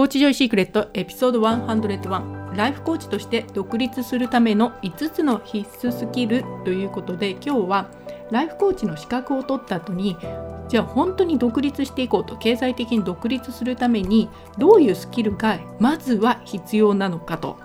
コーチジョイシークレットエピソード101ライフコーチとして独立するための5つの必須スキルということで今日はライフコーチの資格を取った後にじゃあ本当に独立していこうと経済的に独立するためにどういうスキルがまずは必要なのかと。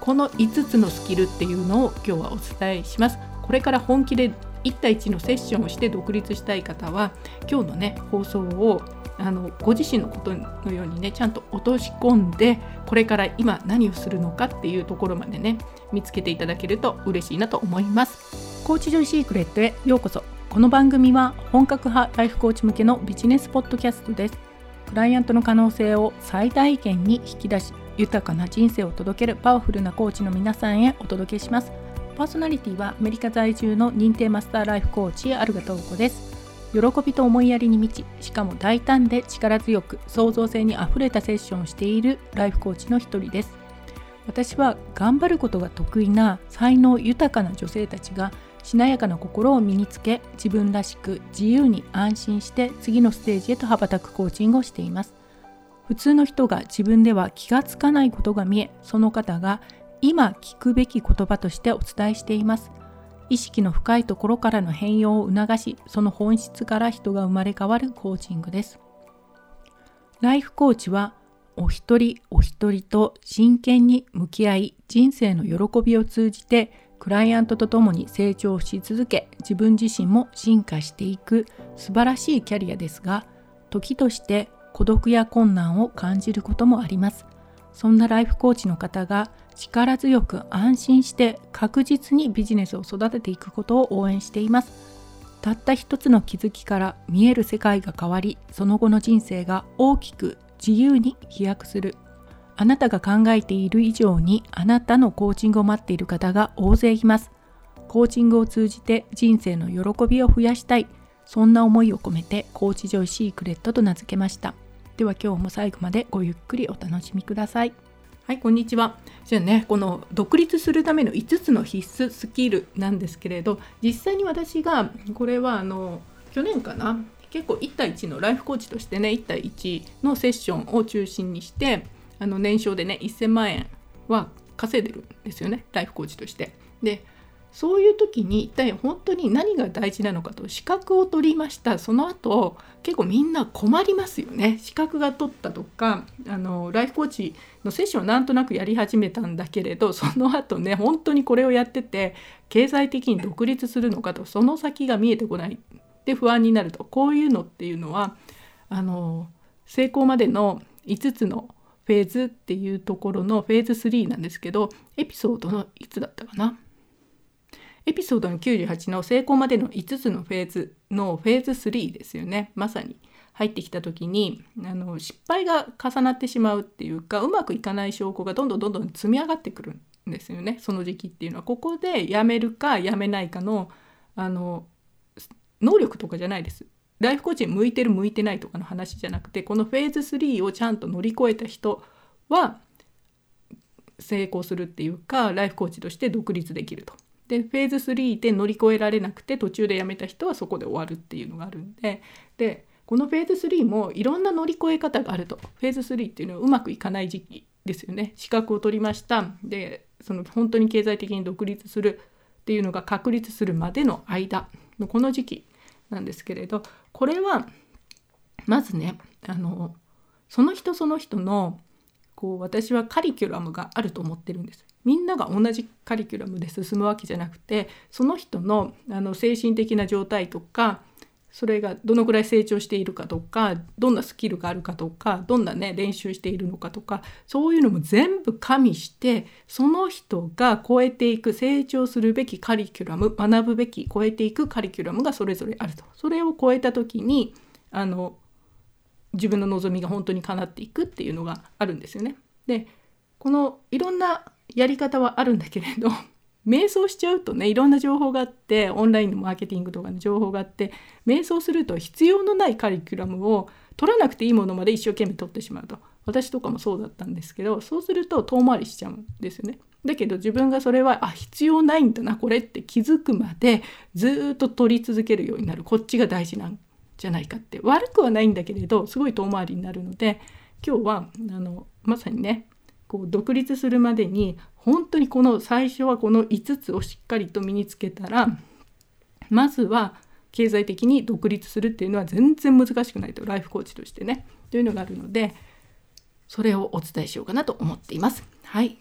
この5つのスキルっていうのを今日はお伝えします。これから本気で1対1のセッションをして独立したい方は今日のね放送をあのご自身のことのようにねちゃんと落とし込んでこれから今何をするのかっていうところまでね見つけていただけると嬉しいなと思います。コーチジョイシークレットへようこそ。この番組は本格派ライフコーチ向けのビジネスポッドキャストです。クライアントの可能性を最大限に引き出し豊かな人生を届けるパワフルなコーチの皆さんへお届けします。パーソナリティはアメリカ在住の認定マスターライフコーチアルガトウコです。喜びと思いやりに満ちしかも大胆で力強く創造性にあふれたセッションをしているライフコーチの一人です。私は頑張ることが得意な才能豊かな女性たちがしなやかな心を身につけ自分らしく自由に安心して次のステージへと羽ばたくコーチングをしています。普通の人が自分では気がつかないことが見えその方が今聞くべき言葉としてお伝えしています。意識の深いところからの変容を促しその本質から人が生まれ変わるコーチングです。ライフコーチはお一人お一人と真剣に向き合い人生の喜びを通じてクライアントと共に成長し続け自分自身も進化していく素晴らしいキャリアですが時として孤独や困難を感じることもあります。そんなライフコーチの方が力強く安心して確実にビジネスを育てていくことを応援しています。たった一つの気づきから見える世界が変わりその後の人生が大きく自由に飛躍する。あなたが考えている以上にあなたのコーチングを待っている方が大勢います。コーチングを通じて人生の喜びを増やしたい。そんな思いを込めてコーチジョイシークレットと名付けました。では今日も最後までごゆっくりお楽しみくださいはい、こんにちは。じゃあね、この独立するための5つの必須スキルなんですけれど、実際に私がこれはあの去年かな、結構1対1のライフコーチとしてね、1対1のセッションを中心にして、あの年商でね、1000万円は稼いでるんですよね、ライフコーチとして。で、そういう時に一体本当に何が大事なのかと資格を取りました。その後結構みんな困りますよね。資格が取ったとかあのライフコーチのセッションをなんとなくやり始めたんだけれどその後ね本当にこれをやってて経済的に独立するのかとその先が見えてこない。で不安になると。こういうのっていうのはあの成功までの5つのフェーズっていうところのフェーズ3なんですけどエピソードのいつだったかな。エピソードの98の成功までの5つのフェーズのフェーズ3ですよね。まさに。入ってきた時にあの失敗が重なってしまうっていうかうまくいかない証拠がどんどんどんどん積み上がってくるんですよね。その時期っていうのは。ここでやめるかやめないかのあの能力とかじゃないです。ライフコーチに向いてる向いてないとかの話じゃなくてこのフェーズ3をちゃんと乗り越えた人は成功するっていうかライフコーチとして独立できると。でフェーズ3で乗り越えられなくて途中でやめた人はそこで終わるっていうのがあるんで。でこのフェーズ3もいろんな乗り越え方があると。フェーズ3っていうのはうまくいかない時期ですよね。資格を取りました。でその本当に経済的に独立するっていうのが確立するまでの間のこの時期なんですけれどこれはまずねあのその人その人のこう私はカリキュラムがあると思ってるんです。みんなが同じカリキュラムで進むわけじゃなくてその人のあの精神的な状態とかそれがどのくらい成長しているかとかどんなスキルがあるかとかどんなね練習しているのかとかそういうのも全部加味してその人が超えていく成長するべきカリキュラム学ぶべき超えていくカリキュラムがそれぞれあるとそれを超えた時にあの自分の望みが本当に叶っていくっていうのがあるんですよね。でこのいろんなやり方はあるんだけれど 瞑想しちゃうとねいろんな情報があってオンラインのマーケティングとかの情報があって瞑想すると必要のないカリキュラムを取らなくていいものまで一生懸命取ってしまうと。私とかもそうだったんですけどそうすると遠回りしちゃうんですよね。だけど自分がそれはあ必要ないんだなこれって気づくまでずっと取り続けるようになる。こっちが大事なんじゃないかって。悪くはないんだけれどすごい遠回りになるので今日はあのまさにねこう独立するまでに本当にこの最初はこの5つをしっかりと身につけたらまずは経済的に独立するっていうのは全然難しくないとライフコーチとしてねというのがあるのでそれをお伝えしようかなと思っています。はい。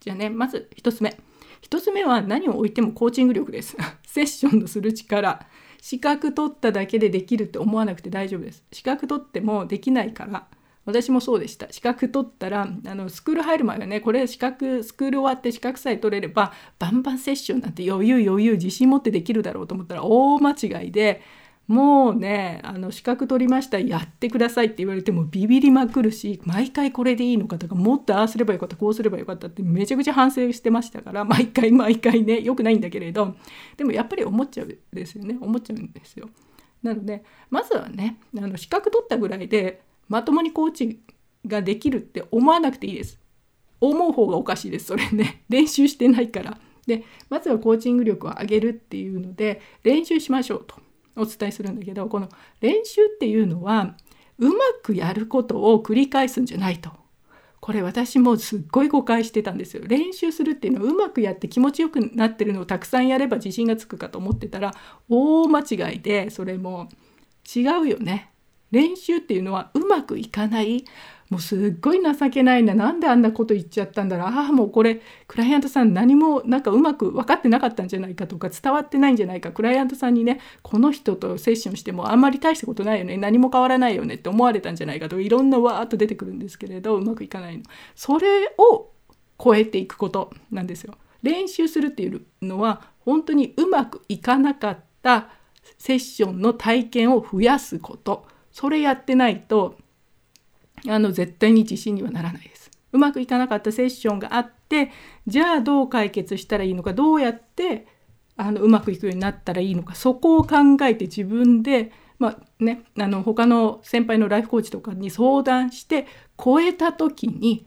じゃあねまず1つ目。1つ目は何を置いてもコーチング力です。セッションのする力。資格取っただけでできるって思わなくて大丈夫です。資格取ってもできないから。私もそうでした資格取ったらあのスクール入る前はねこれ資格スクール終わって資格さえ取れればバンバンセッションなんて余裕余裕自信持ってできるだろうと思ったら大間違いでもうねあの資格取りましたやってくださいって言われてもビビりまくるし毎回これでいいのかとかもっとああすればよかったこうすればよかったってめちゃくちゃ反省してましたから毎回毎回ね良くないんだけれどでもやっぱり思っちゃうですよね思っちゃうんですよ。なのでまずはねあの資格取ったぐらいでまともにコーチができるって思わなくていいです。思う方がおかしいですそれね 練習してないから。でまずはコーチング力を上げるっていうので練習しましょうとお伝えするんだけどこの練習っていうのはうまくやることを繰り返すんじゃないと。これ私もすっごい誤解してたんですよ。練習するっていうのはうまくやって気持ちよくなってるのをたくさんやれば自信がつくかと思ってたら大間違いでそれも違うよね。練習っていうのはうまくいかない。もうすっごい情けないな。なんであんなこと言っちゃったんだろう。ああもうこれクライアントさん何もなんかうまく分かってなかったんじゃないかとか伝わってないんじゃないか。クライアントさんにねこの人とセッションしてもあんまり大したことないよね。何も変わらないよねって思われたんじゃないかとかいろんなわーっと出てくるんですけれどうまくいかないの。それを超えていくことなんですよ。練習するっていうのは本当にうまくいかなかったセッションの体験を増やすこと。それやってないとあの絶対に自信にはならないです。うまくいかなかったセッションがあってじゃあどう解決したらいいのかどうやってあのうまくいくようになったらいいのかそこを考えて自分で、まあね、あの他の先輩のライフコーチとかに相談して超えた時に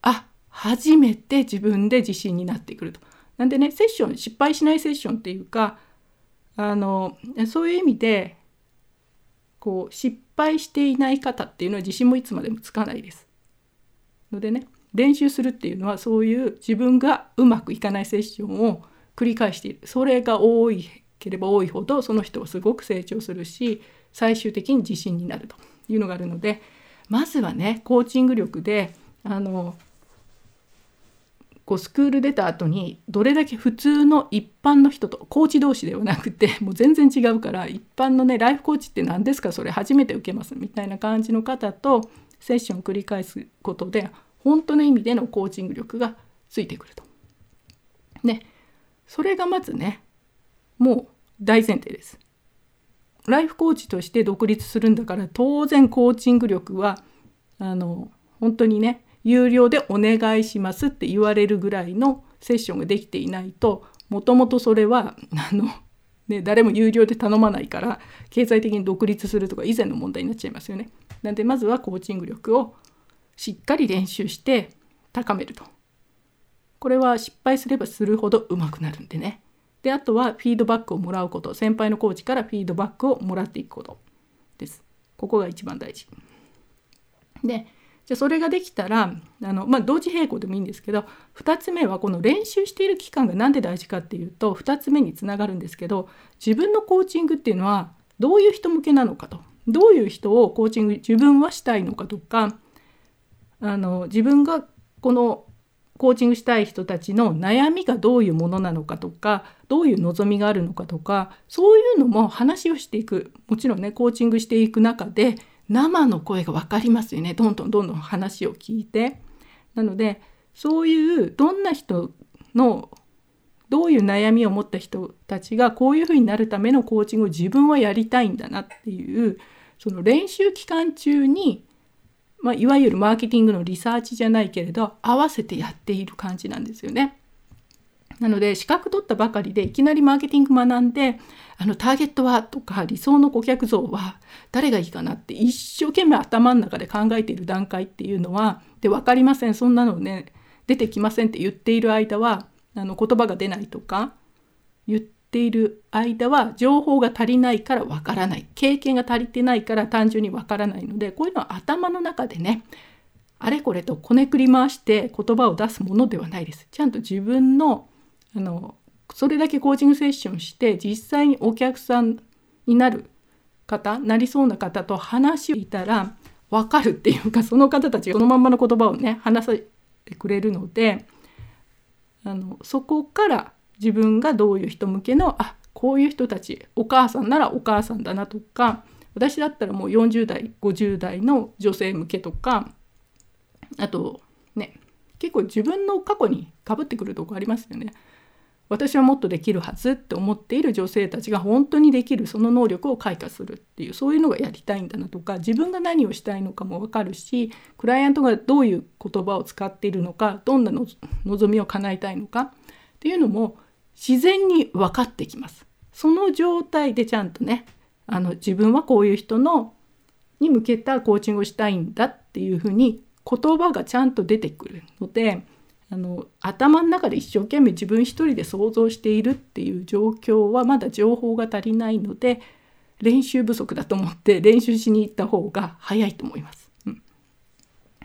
あ初めて自分で自信になってくると。なんでねセッション失敗しないセッションっていうかあのそういう意味でこう失敗していない方っていうのは自信もいつまでもつかないです。のでね練習するっていうのはそういう自分がうまくいかないセッションを繰り返しているそれが多いければ多いほどその人はすごく成長するし最終的に自信になるというのがあるのでまずはねコーチング力であのこうスクール出た後にどれだけ普通の一般の人とコーチ同士ではなくて もう全然違うから一般のねライフコーチって何ですか？それ初めて受けますみたいな感じの方とセッションを繰り返すことで本当の意味でのコーチング力がついてくると。でそれがまずねもう大前提です。ライフコーチとして独立するんだから当然コーチング力はあの本当にね有料でお願いしますって言われるぐらいのセッションができていないともともとそれはあの、ね、誰も有料で頼まないから経済的に独立するとか以前の問題になっちゃいますよね。なんでまずはコーチング力をしっかり練習して高めると。これは失敗すればするほど上手くなるんでね。であとはフィードバックをもらうこと先輩のコーチからフィードバックをもらっていくことです。ここが一番大事。でじゃそれができたらあの、まあ、同時並行でもいいんですけど2つ目はこの練習している期間が何で大事かっていうと2つ目につながるんですけど自分のコーチングっていうのはどういう人向けなのかと。どういう人をコーチング自分はしたいのかとかあの自分がこのコーチングしたい人たちの悩みがどういうものなのかとかどういう望みがあるのかとかそういうのも話をしていく。もちろんねコーチングしていく中で生の声が分かりますよねどんどんどんどん話を聞いて。なのでそういうどんな人のどういう悩みを持った人たちがこういうふうになるためのコーチングを自分はやりたいんだなっていうその練習期間中に、まあ、いわゆるマーケティングのリサーチじゃないけれど合わせてやっている感じなんですよね。なので資格取ったばかりでいきなりマーケティング学んであのターゲットはとか理想の顧客像は誰がいいかなって一生懸命頭の中で考えている段階っていうのはで分かりませんそんなのね出てきませんって言っている間はあの言葉が出ないとか言っている間は情報が足りないからわからない経験が足りてないから単純にわからないのでこういうのは頭の中でねあれこれとこねくり回して言葉を出すものではないです。ちゃんと自分のあのそれだけコーチングセッションして実際にお客さんになる方なりそうな方と話をいたら分かるっていうかその方たちがそのまんまの言葉をね話させてくれるのであのそこから自分がどういう人向けのあこういう人たちお母さんならお母さんだなとか私だったらもう40代50代の女性向けとかあとね結構自分の過去にかぶってくるとこありますよね。私はもっとできるはずって思っている女性たちが本当にできるその能力を開花するっていうそういうのがやりたいんだなとか自分が何をしたいのかも分かるしクライアントがどういう言葉を使っているのかどんなの望みを叶えたいのかっていうのも自然に分かってきます。その状態でちゃんとねあの自分はこういう人のに向けたコーチングをしたいんだっていうふうに言葉がちゃんと出てくるのであの頭の中で一生懸命自分一人で想像しているっていう状況はまだ情報が足りないので練習不足だと思って練習しに行った方が早いと思います。うん、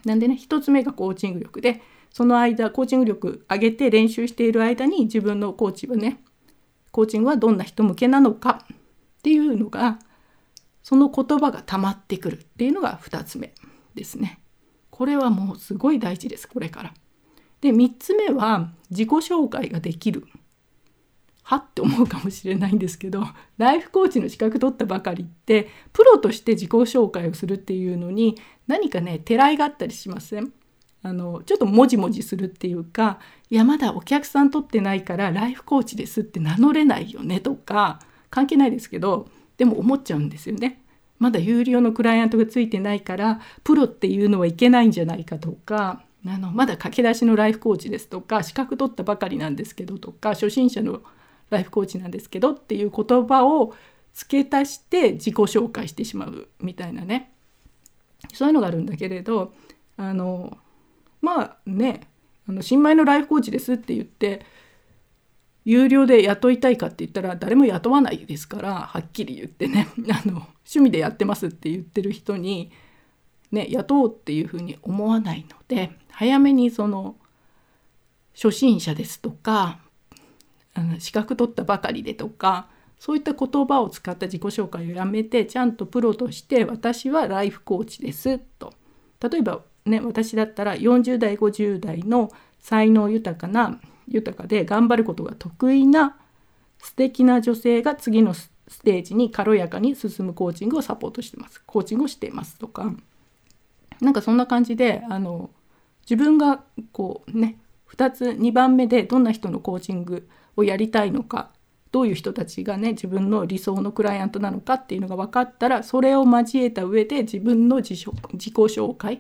なんでね1つ目がコーチング力でその間コーチング力上げて練習している間に自分のコーチはねコーチングはどんな人向けなのかっていうのがその言葉が溜まってくるっていうのが2つ目ですね。これはもうすごい大事ですこれから。で3つ目は自己紹介ができる。はって思うかもしれないんですけどライフコーチの資格取ったばかりってプロとして自己紹介をするっていうのに何かねてらいがあったりしません？あのちょっともじもじするっていうかいやまだお客さん取ってないからライフコーチですって名乗れないよねとか関係ないですけどでも思っちゃうんですよね。まだ有料のクライアントがついてないからプロっていうのはいけないんじゃないかとかあのまだ駆け出しのライフコーチですとか資格取ったばかりなんですけどとか初心者のライフコーチなんですけどっていう言葉を付け足して自己紹介してしまうみたいなね。そういうのがあるんだけれどあのまあねあの新米のライフコーチですって言って有料で雇いたいかって言ったら誰も雇わないですからはっきり言ってね。あの趣味でやってますって言ってる人に、ね、雇おうっていうふうに思わないので早めにその初心者ですとかあの資格取ったばかりでとかそういった言葉を使った自己紹介をやめてちゃんとプロとして私はライフコーチですと。例えばね私だったら40代50代の才能豊かな豊かで頑張ることが得意な素敵な女性が次のステージに軽やかに進むコーチングをサポートしてます。コーチングをしていますとか。なんかそんな感じであの自分がこうね2つ2番目でどんな人のコーチングをやりたいのかどういう人たちがね自分の理想のクライアントなのかっていうのが分かったらそれを交えた上で自分の自己紹介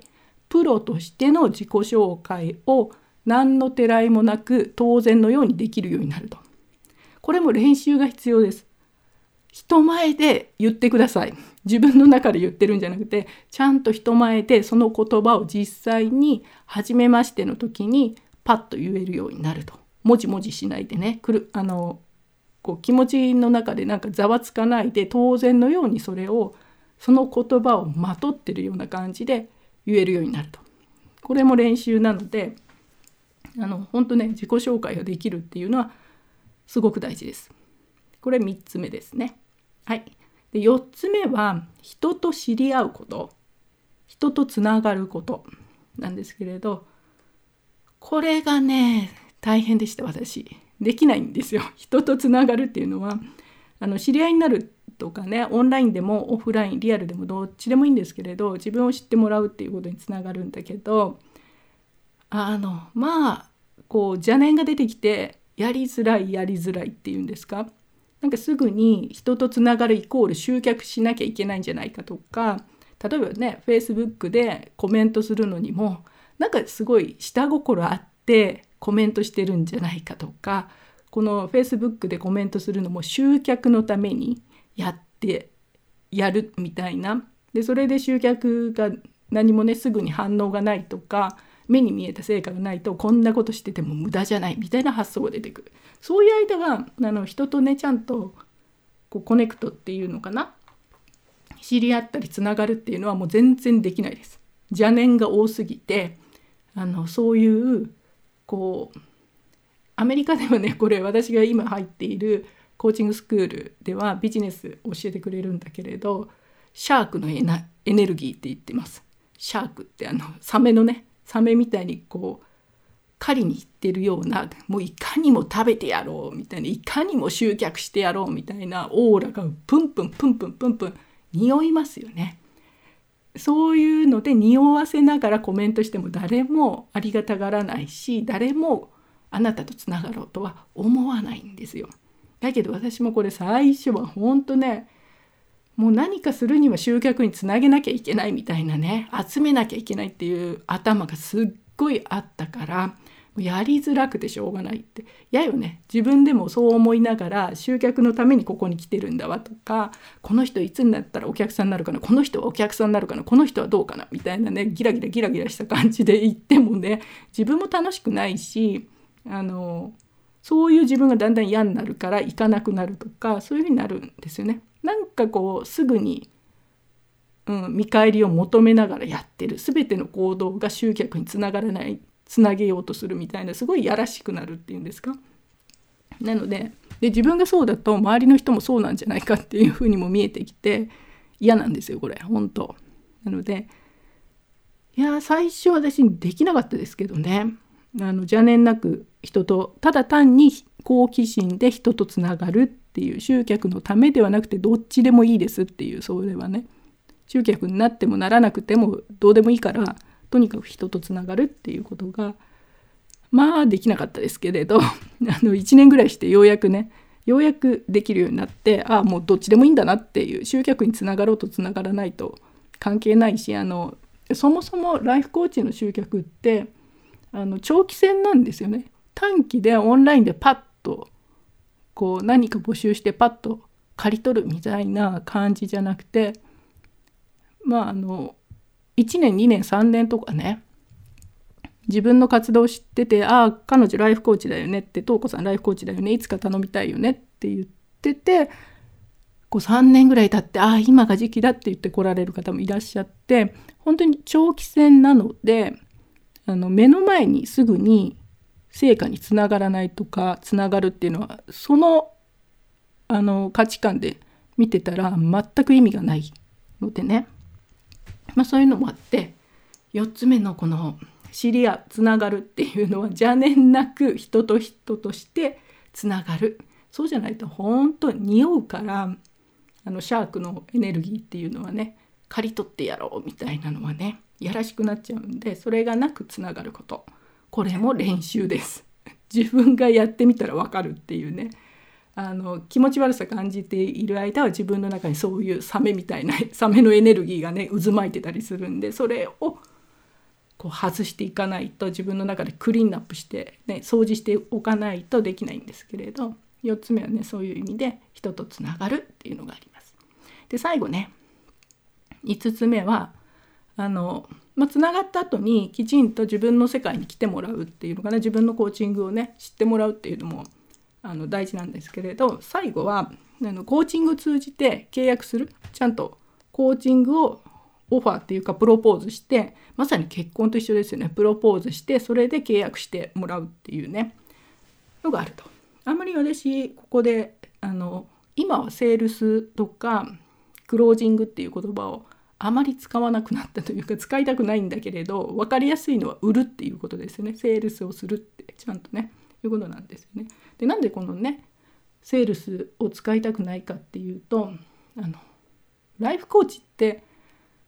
プロとしての自己紹介を何のてらいもなく当然のようにできるようになると。これも練習が必要です。人前で言ってください。自分の中で言ってるんじゃなくてちゃんと人前でその言葉を実際に初めましての時にパッと言えるようになると。もじもじしないでねくるあのこう気持ちの中でなんかざわつかないで当然のようにそれをその言葉をまとってるような感じで言えるようになると。これも練習なのであの本当ね自己紹介ができるっていうのはすごく大事です。これ3つ目ですね。はい。で4つ目は人と知り合うこと人とつながることなんですけれどこれがね大変でした私。できないんですよ。人とつながるっていうのはあの知り合いになるとかねオンラインでもオフラインリアルでもどっちでもいいんですけれど自分を知ってもらうっていうことにつながるんだけどあのまあこう邪念が出てきてやりづらいやりづらいっていうんですか？なんかすぐに人とつながるイコール集客しなきゃいけないんじゃないかとか例えばね Facebook でコメントするのにもなんかすごい下心あってコメントしてるんじゃないかとかこの Facebook でコメントするのも集客のためにやってやるみたいな。でそれで集客が何もねすぐに反応がないとか目に見えた成果がないとこんなことしてても無駄じゃないみたいな発想が出てくるそういう間はあの人とねちゃんとこうコネクトっていうのかな？知り合ったりつながるっていうのはもう全然できないです。邪念が多すぎてあのそういうこうアメリカではねこれ私が今入っているコーチングスクールではビジネス教えてくれるんだけれどシャークのエネルギーって言ってます。シャークってあのサメのねサメみたいにこう狩りに行ってるようなもういかにも食べてやろうみたいないかにも集客してやろうみたいなオーラがプンプンプンプンプンプン匂いますよね。そういうので匂わせながらコメントしても誰もありがたがらないし誰もあなたとつながろうとは思わないんですよ。だけど私もこれ最初は本当ねもう何かするには集客につなげなきゃいけないみたいなね。集めなきゃいけないっていう頭がすっごいあったからやりづらくてしょうがないって。やよね。自分でもそう思いながら集客のためにここに来てるんだわとかこの人いつになったらお客さんになるかなこの人はお客さんになるかなこの人はどうかなみたいなねギラギラギラギラした感じで言ってもね自分も楽しくないしあのそういう自分がだんだん嫌になるから行かなくなるとかそういうふうになるんですよね。なんかこうすぐに、うん、見返りを求めながらやってる全ての行動が集客につながらないつなげようとするみたいなすごいやらしくなるっていうんですか。なのでで自分がそうだと周りの人もそうなんじゃないかっていうふうにも見えてきて嫌なんですよこれ本当。なのでいや最初私できなかったですけどねあの邪念なく人とただ単に好奇心で人とつながるっていう集客のためではなくてどっちでもいいですっていうそれはね集客になってもならなくてもどうでもいいからとにかく人とつながるっていうことがまあできなかったですけれど あの1年ぐらいしてようやくねようやくできるようになってああもうどっちでもいいんだなっていう集客につながろうとつながらないと関係ないしあのそもそもライフコーチの集客ってあの長期戦なんですよね。短期でオンラインでパッとこう何か募集してパッと刈り取るみたいな感じじゃなくてまああの1年2年3年とかね自分の活動を知ってて「ああ彼女ライフコーチだよね」って「瞳子さんライフコーチだよねいつか頼みたいよね」って言っててこう3年ぐらい経って「ああ今が時期だ」って言って来られる方もいらっしゃって本当に長期戦なのであの目の前にすぐに成果につながらないとかつながるっていうのはそのあの価値観で見てたら全く意味がないのでね。まあ、そういうのもあって4つ目のこの知り合うつながるっていうのは邪念なく人と人としてつながる。そうじゃないと本当に匂うからあのシャークのエネルギーっていうのはね刈り取ってやろうみたいなのはねやらしくなっちゃうんでそれがなくつながること。これも練習です 自分がやってみたら分かるっていうねあの気持ち悪さ感じている間は自分の中にそういうサメみたいな サメのエネルギーがね渦巻いてたりするんでそれをこう外していかないと自分の中でクリーンアップして、ね、掃除しておかないとできないんですけれど4つ目はねそういう意味で人とつながるっていうのがあります。で最後ね5つ目はあの、まあ、つながった後にきちんと自分の世界に来てもらうっていうのかな自分のコーチングをね知ってもらうっていうのもあの大事なんですけれど最後はあのコーチングを通じて契約するちゃんとコーチングをオファーっていうかプロポーズしてまさに結婚と一緒ですよねプロポーズしてそれで契約してもらうっていうねのがあると。あんまり私ここであの今はセールスとかクロージングっていう言葉をあまり使わなくなったというか使いたくないんだけれど分かりやすいのは売るっていうことですよね。セールスをするってちゃんとね。いうことなんですよね。でなんでこのねセールスを使いたくないかっていうとあのライフコーチって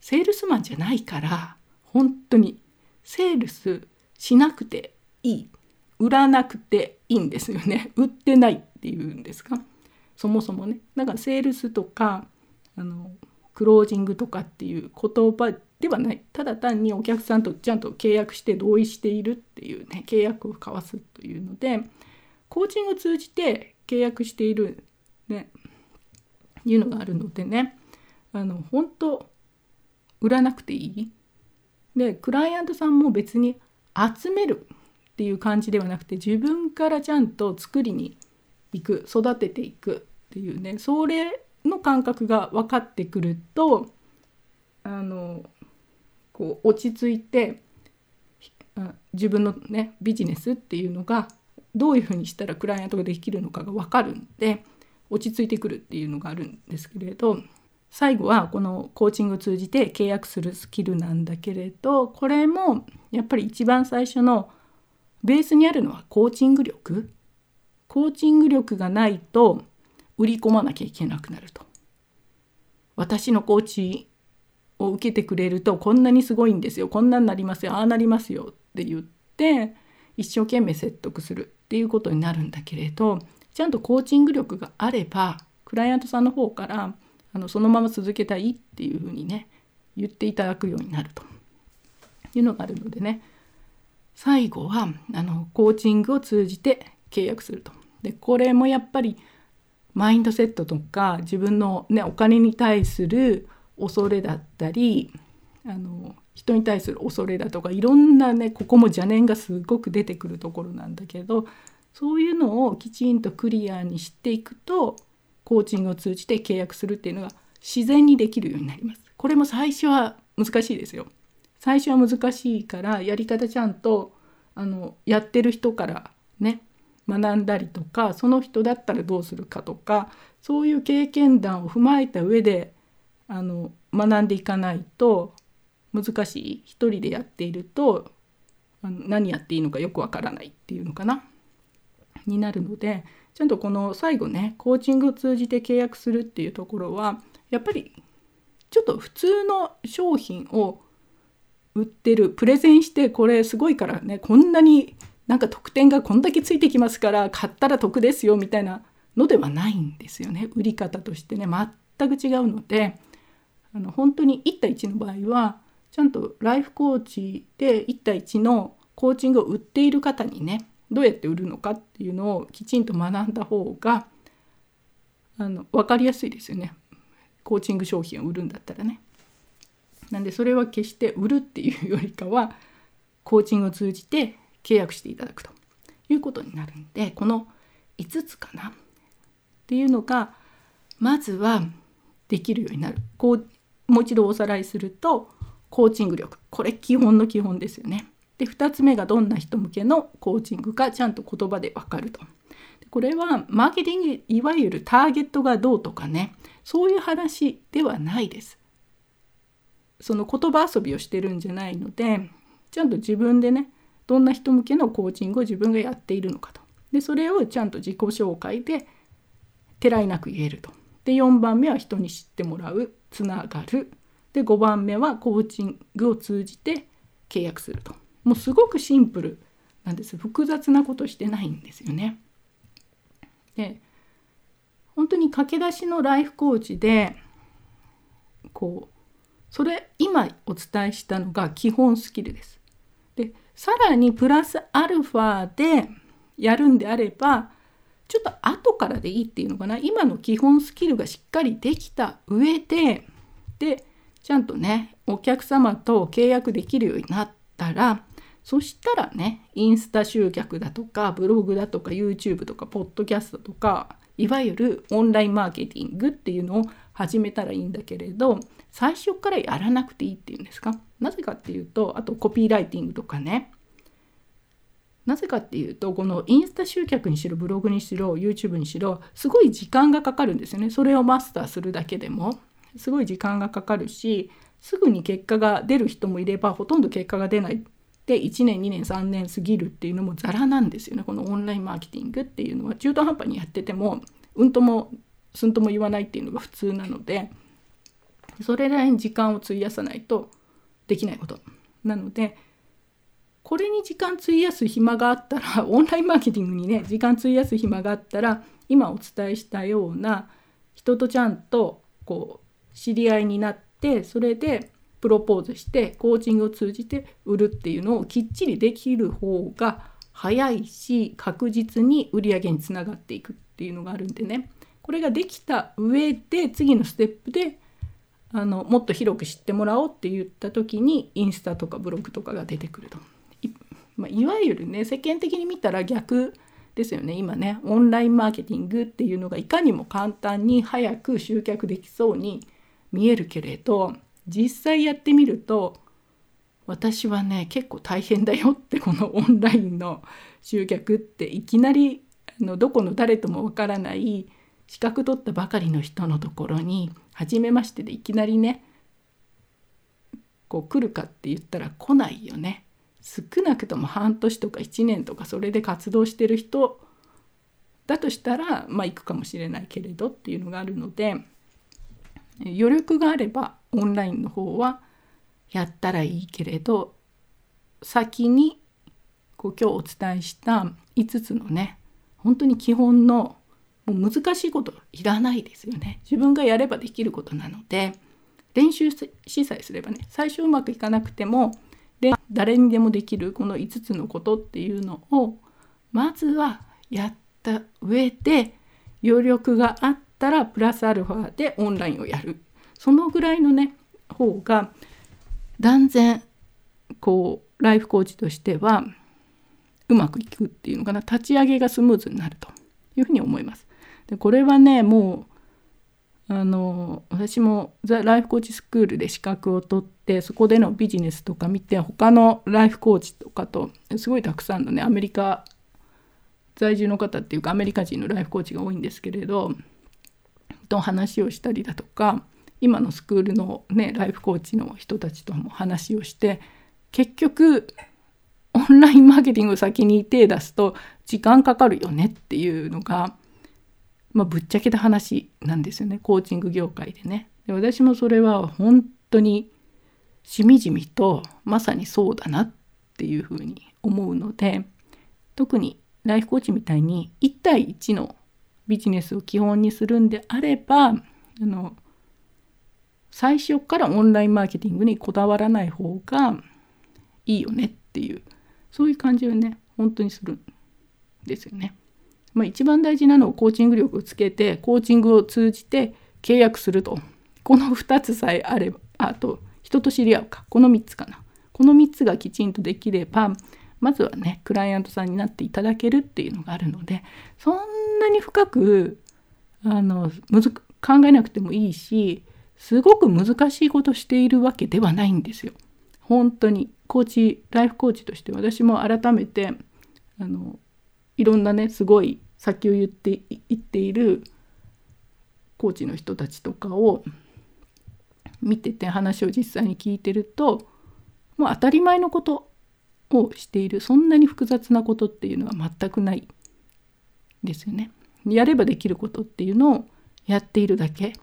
セールスマンじゃないから本当にセールスしなくていい。売らなくていいんですよね。売ってないっていうんですか？そもそもね。だからセールスとかあのクロージングとかっていう言葉ではない。ただ単にお客さんとちゃんと契約して同意しているっていうね契約を交わすというのでコーチングを通じて契約しているねいうのがあるのでねあの本当売らなくていい。でクライアントさんも別に集めるっていう感じではなくて自分からちゃんと作りに行く育てていくっていうねそれの感覚が分かってくるとあのこう落ち着いて自分のねビジネスっていうのがどういうふうにしたらクライアントができるのかが分かるんで落ち着いてくるっていうのがあるんですけれど最後はこのコーチングを通じて契約するスキルなんだけれどこれもやっぱり一番最初のベースにあるのはコーチング力。コーチング力がないと売り込まなきゃいけなくなると。私のコーチを受けてくれるとこんなにすごいんですよ。こんなになりますよ。ああなりますよ。って言って一生懸命説得するっていうことになるんだけれどちゃんとコーチング力があればクライアントさんの方からあのそのまま続けたいっていうふうにね言っていただくようになると。いうのがあるのでね。最後はあのコーチングを通じて契約すると。でこれもやっぱりマインドセットとか自分の、ね、お金に対する恐れだったりあの人に対する恐れだとかいろんなねここも邪念がすごく出てくるところなんだけどそういうのをきちんとクリアにしていくとコーチングを通じて契約するっていうのが自然にできるようになります。これも最初は難しいですよ。最初は難しいからやり方ちゃんとあのやってる人からね学んだりとかその人だったらどうするかとかそういう経験談を踏まえた上であの学んでいかないと難しい一人でやっていると何やっていいのかよくわからないっていうのかなになるのでちゃんとこの最後ねコーチングを通じて契約するっていうところはやっぱりちょっと普通の商品を売ってるプレゼンしてこれすごいからねこんなになんか特典がこんだけついてきますから買ったら得ですよみたいなのではないんですよね。売り方としてね。全く違うのであの本当に1対1の場合はちゃんとライフコーチで1対1のコーチングを売っている方にねどうやって売るのかっていうのをきちんと学んだ方があの分かりやすいですよね。コーチング商品を売るんだったらね。なんでそれは決して売るっていうよりかはコーチングを通じて契約していただくということになるんでこの5つかな？っていうのがまずはできるようになるこうもう一度おさらいするとコーチング力これ基本の基本ですよね。で2つ目がどんな人向けのコーチングかちゃんと言葉で分かると。これはマーケティングいわゆるターゲットがどうとかねそういう話ではないです。その言葉遊びをしてるんじゃないのでちゃんと自分でねどんな人向けのコーチングを自分がやっているのかと。でそれをちゃんと自己紹介でてらいなく言えると。で4番目は人に知ってもらうつながる。で5番目はコーチングを通じて契約すると。もうすごくシンプルなんです複雑なことしてないんですよね。で本当に駆け出しのライフコーチでこうそれ今お伝えしたのが基本スキルです。でさらにプラスアルファでやるんであればちょっと後からでいいっていうのかな。今の基本スキルがしっかりできた上ででちゃんとねお客様と契約できるようになったらそしたらねインスタ集客だとかブログだとか YouTube とかポッドキャストとかいわゆるオンラインマーケティングっていうのを始めたらいいんだけれど最初からやらなくていいっていうんですか？なぜかっていうとあとコピーライティングとかね。なぜかっていうとこのインスタ集客にしろブログにしろ YouTube にしろすごい時間がかかるんですよね。それをマスターするだけでも。すごい時間がかかるしすぐに結果が出る人もいればほとんど結果が出ないで1年2年3年過ぎるっていうのもザラなんですよね。このオンラインマーケティングっていうのは。中途半端にやっててもうんともすんとも言わないっていうのが普通なのでそれらに時間を費やさないとできないことなのでこれに時間費やす暇があったら オンラインマーケティングにね時間費やす暇があったら今お伝えしたような人とちゃんとこう知り合いになってそれでプロポーズしてコーチングを通じて売るっていうのをきっちりできる方が早いし確実に売り上げにつながっていくっていうのがあるんでね。これができた上で次のステップであのもっと広く知ってもらおうって言った時にインスタとかブログとかが出てくると。まあ、いわゆるね世間的に見たら逆ですよね今ね。オンラインマーケティングっていうのがいかにも簡単に早く集客できそうに見えるけれど実際やってみると私はね結構大変だよってこのオンラインの集客っていきなりあのどこの誰ともわからない資格取ったばかりの人のところに初めましてでいきなりねこう来るかって言ったら来ないよね。少なくとも半年とか1年とかそれで活動してる人だとしたらまあ行くかもしれないけれどっていうのがあるので余力があればオンラインの方はやったらいいけれど先にこう今日お伝えした5つのね本当に基本のもう難しいこといらないですよね。自分がやればできることなので練習しさえすればね最初うまくいかなくてもで誰にでもできるこの5つのことっていうのをまずはやった上で余力があったらプラスアルファでオンラインをやる。そのぐらいのね方が断然こうライフコーチとしてはうまくいくっていうのかな。立ち上げがスムーズになるというふうに思います。でこれはねもうあの私もザ・ライフコーチスクールで資格を取ってそこでのビジネスとか見て他のライフコーチとかとすごいたくさんのねアメリカ在住の方っていうかアメリカ人のライフコーチが多いんですけれどと話をしたりだとか今のスクールのねライフコーチの人たちとも話をして結局オンラインマーケティングを先に手出すと時間かかるよねっていうのが、まあ、ぶっちゃけた話なんですよねコーチング業界でね。で私もそれは本当にしみじみとまさにそうだなっていうふうに思うので特にライフコーチみたいに1対1のビジネスを基本にするんであればあの最初からオンラインマーケティングにこだわらない方がいいよねっていうそういう感じをね本当にするんですよね。まあ、一番大事なのはコーチング力をつけてコーチングを通じて契約すると。この2つさえあればあと人と知り合うか。この3つかな。この3つがきちんとできればまずはねクライアントさんになっていただけるっていうのがあるのでそんなに深くあのむず考えなくてもいいしすごく難しいことしているわけではないんですよ。本当に。コーチライフコーチとして私も改めてあのいろんなねすごい先を言って言っているコーチの人たちとかを見てて話を実際に聞いてるともう当たり前のことをしているそんなに複雑なことっていうのは全くないですよね。やればできることっていうのをやっているだけ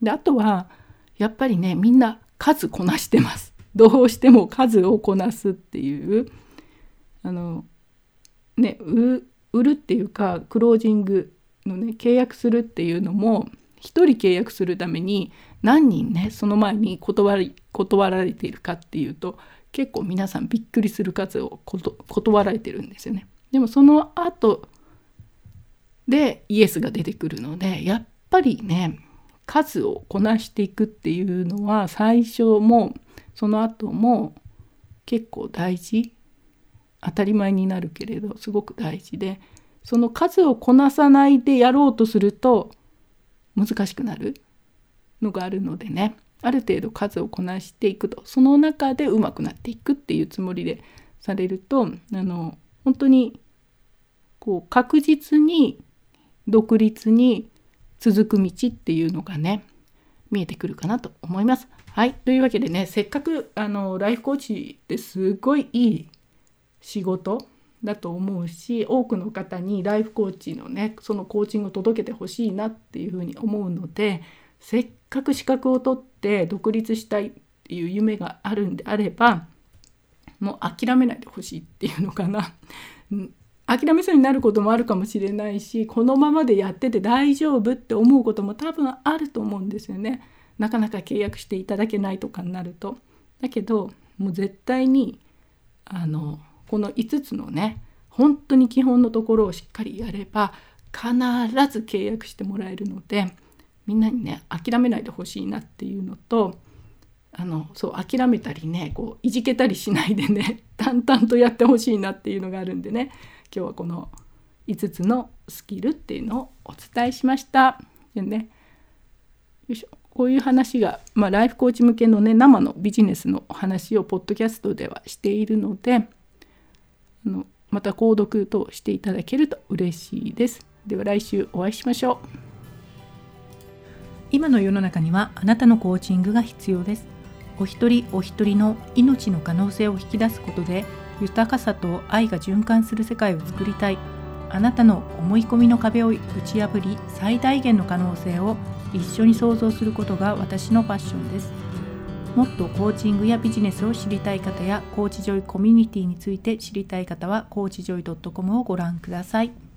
であとはやっぱりねみんな数こなしてますどうしても数をこなすっていうあのね売るっていうかクロージングのね契約するっていうのも1人契約するために何人ねその前に断り断られているかっていうと結構皆さんびっくりする数を断られてるんですよね。でもその後でイエスが出てくるのでやっぱりね数をこなしていくっていうのは最初もその後も結構大事当たり前になるけれどすごく大事でその数をこなさないでやろうとすると難しくなるのがあるのでねある程度数をこなしていくとその中でうまくなっていくっていうつもりでされるとあの本当にこう確実に独立に続く道っていうのがね見えてくるかなと思います。はいというわけでねせっかくあのライフコーチってすごいいい仕事だと思うし多くの方にライフコーチのねそのコーチングを届けてほしいなっていうふうに思うのでせっかく資格を取って独立したいっていう夢があるんであればもう諦めないでほしいっていうのかな。諦めそうになることもあるかもしれないしこのままでやってて大丈夫って思うことも多分あると思うんですよね。なかなか契約していただけないとかになると。だけどもう絶対にあのこの5つのね本当に基本のところをしっかりやれば必ず契約してもらえるのでみんなにね諦めないでほしいなっていうのとあのそう諦めたりねこういじけたりしないでね 淡々とやってほしいなっていうのがあるんでね今日はこの5つのスキルっていうのをお伝えしました。でねよいしょこういう話が、まあ、ライフコーチ向けのね生のビジネスの話をポッドキャストではしているのであのまた購読等していただけると嬉しいです。では来週お会いしましょう。今の世の中にはあなたのコーチングが必要です。お一人お一人の命の可能性を引き出すことで豊かさと愛が循環する世界を作りたい。あなたの思い込みの壁を打ち破り最大限の可能性を一緒に想像することが私のパッションですもっとコーチングやビジネスを知りたい方やコーチジョイコミュニティについて知りたい方はコーチジョイ .com をご覧ください。